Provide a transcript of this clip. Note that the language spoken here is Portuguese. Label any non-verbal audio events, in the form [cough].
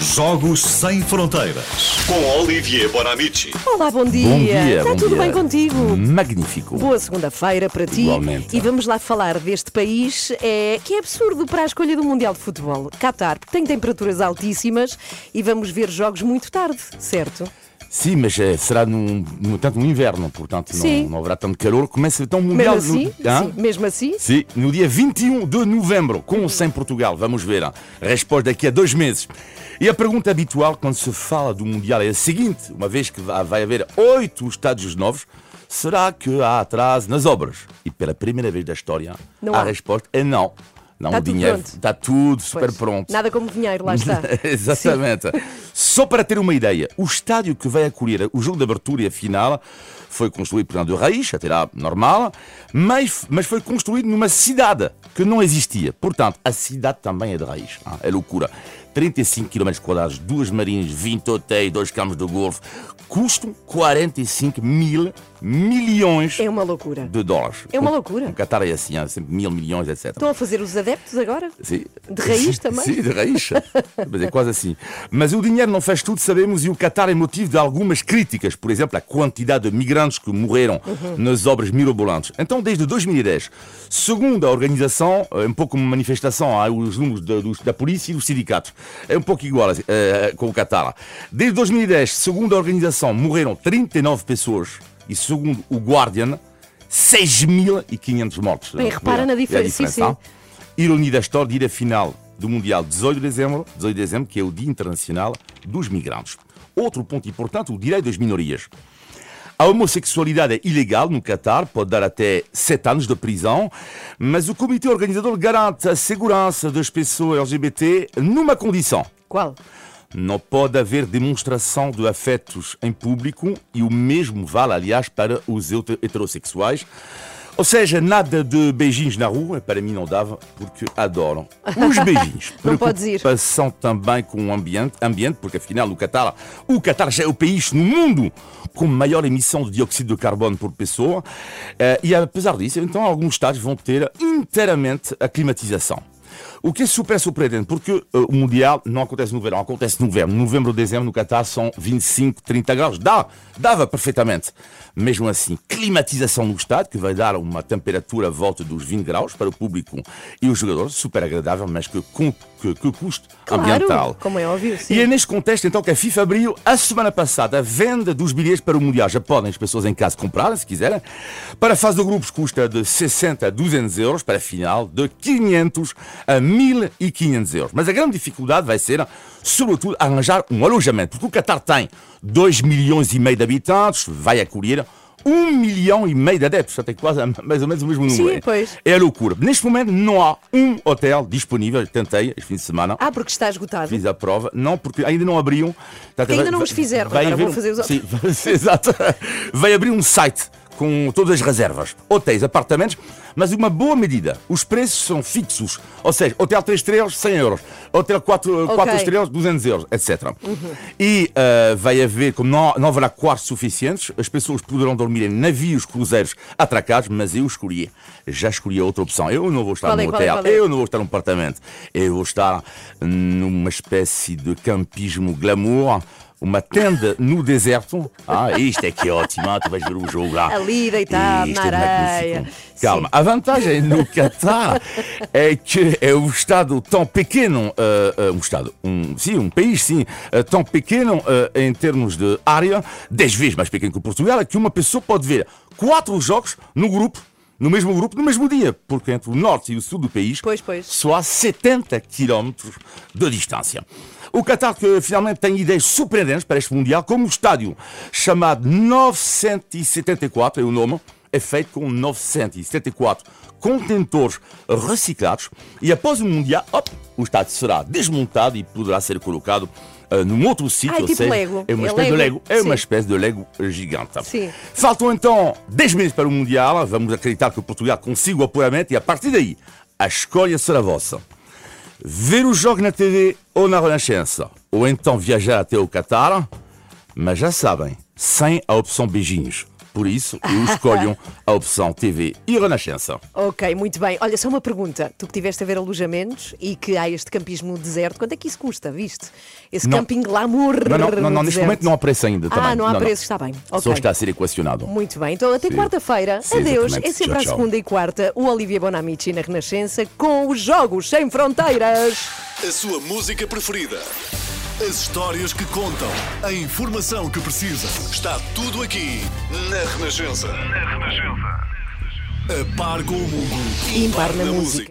Jogos Sem Fronteiras. Com Olivier Bonamici. Olá, bom dia. Bom dia, Está bom tudo dia. bem contigo? Magnífico. Boa segunda-feira para ti. Igualmente. E vamos lá falar deste país é, que é absurdo para a escolha do Mundial de Futebol. Qatar, tem temperaturas altíssimas e vamos ver jogos muito tarde, certo? Sim, mas eh, será num, no tanto no inverno, portanto não, não haverá tanto calor. Começa então o Mesmo Mundial assim? no? Sim, mesmo assim? Sim, no dia 21 de novembro, com ou sem Portugal. Vamos ver. A resposta daqui a dois meses. E a pergunta habitual quando se fala do Mundial é a seguinte: uma vez que va- vai haver oito estádios novos, será que há atraso nas obras? E pela primeira vez da história, Não a há. resposta é não. Não, Está o dinheiro pronto. está tudo super Pois. pronto. Nada como dinheiro, lá está. [laughs] Exatamente. Só para ter uma ideia, o estádio que vai acolher o jogo de abertura e a final foi construído por de raiz, até lá normal, mas, mas foi construído numa cidade que não existia. Portanto, a cidade também é de raiz. ah, É loucura. 35 km quadrados, duas marinhas, 20 hotéis, dois campos de golfe, custam 45 mil milhões É uma loucura. de dólares. É uma loucura. O Qatar é assim, há sempre mil milhões, etc. Estão a fazer os adeptos agora? Sim. De raiz também? Sim, de raiz. Mas é quase assim. Mas o dinheiro não faz tudo, sabemos, e o Qatar é motivo de algumas críticas. Por exemplo, a quantidade de migrantes que morreram Uhum. nas obras mirabolantes. Então, desde 2010, segundo a organização, é um pouco uma manifestação, há os números da, da polícia e dos sindicatos. É um pouco igual eh, com o Qatar. Desde 2010, segundo a organização, morreram 39 pessoas. E segundo o Guardian, 6.500 mortos. Bem, repara na É a diferença, sim, sim. Ironia da história, dia final do Mundial 18 de dezembro, 18 de dezembro, que é o Dia Internacional dos Migrantes. Outro ponto importante, o direito das minorias. A homossexualidade é ilegal no Catar, pode dar até sete anos de prisão, mas o comitê organizador garante a segurança das pessoas LGBT numa condição. Qual? Não pode haver demonstração de afetos em público e o mesmo vale, aliás, para os heter- heterossexuais. Ou seja, nada de beijinhos na rua, para mim não dava, porque adoram os [laughs] beijinhos. Não podes ir. Preocupação também com o ambiente, ambiente, porque afinal o Qatar, o Qatar já é o país no mundo com maior emissão de dióxido de carbono por pessoa. Eh, E apesar disso, então alguns estados vão ter inteiramente a climatização. O que é super surpreendente, porque eh, o Mundial não acontece no verão, acontece no novembro. Novembro, dezembro, no Qatar são 25, 30 graus. Dá, dava perfeitamente. Mesmo assim, climatização no estádio, que vai dar uma temperatura à volta dos 20 graus para o público e os jogadores, super agradável, mas que, com, que, que custo Claro, ambiental. como é óbvio, sim. E é neste contexto então que a FIFA abriu a semana passada a venda dos bilhetes para o Mundial. Já podem as pessoas em casa comprar, se quiserem. Para a fase de grupos custa de 60 a 200 euros, para a final de 500 a 1500 euros. Mas a grande dificuldade vai ser, sobretudo, arranjar um alojamento. Porque o Qatar tem 2 milhões e meio de habitantes, vai acolher um milhão e meio de adeptos, já tem quase [laughs] mais ou menos o mesmo número. Sim, pois. É a loucura. Neste momento não há um hotel disponível, tentei este fim de semana. Ah, porque está esgotado. Fiz a prova, não, porque ainda não abriam. Ainda vai- não os fizeram, vai agora vão fazer os Sim, vai- [laughs] exato. Vai abrir um site com todas as reservas, hotéis, apartamentos, mas uma boa medida. Os preços são fixos, ou seja, hotel 3 estrelas, 100 euros, hotel 4, Ok. 4 estrelas, 200 euros, etc. Uhum. E ah, vai haver, como não, não haverá quartos suficientes, as pessoas poderão dormir em navios, cruzeiros atracados, mas eu escolhi, já escolhi a outra opção. Eu não vou estar é, qual é, hotel, é? eu não vou estar num apartamento, eu vou estar numa espécie de campismo glamour. Uma tenda no deserto. Ah, isto é que é ótimo. Ah, tu vais ver o jogo lá. Ali, deitado, Isto na é areia. Calma, a vantagem no Qatar é que é um Estado tão pequeno, ah, um Estado, um, sim, um país, sim, ah, tão pequeno ah, em termos de área, 10 vezes mais pequeno que Portugal, é que uma pessoa pode ver quatro jogos no grupo, no mesmo grupo, no mesmo dia, porque entre o norte e o sul do país Pois, pois. só há 70 quilómetros de distância. O Qatar que finalmente tem ideias surpreendentes para este Mundial, como o estádio chamado 974, é o nome, é feito com 974 contentores reciclados e após o Mundial, op, o estádio será desmontado e poderá ser colocado ah, num outro sítio. Ah, é tipo seja, Lego. É uma É espécie de Lego. Lego. É uma Sim. espécie de Lego gigante. Sim. Faltam então 10 meses para o Mundial. Vamos acreditar que Portugal consiga o apuramento e a partir daí a escolha será vossa. Ver o jogo na TV ou na Renascença, ou então viajar até o Qatar, mas já sabem, sem a opção beijinhos, Por isso, eu escolho [laughs] a opção TV e Renascença. Ok, muito bem. Olha, só uma pergunta. Tu que estiveste a ver alojamentos e que há este campismo no deserto, quanto é que isso custa, viste? Esse Não. camping glamour. Não, não, não, não, neste momento não há preço ainda. Ah, também. não há preço, está bem. Só Ok. está a ser equacionado. Muito bem, então até quarta-feira. Adeus. exatamente. É sempre Tchau, à tchau. segunda e quarta o Olivia Bonamici na Renascença com os Jogos Sem Fronteiras. A sua música preferida. As histórias que contam. A informação que precisa. Está tudo aqui na Renascença. Na Renascença. A par com o mundo. Impar na música.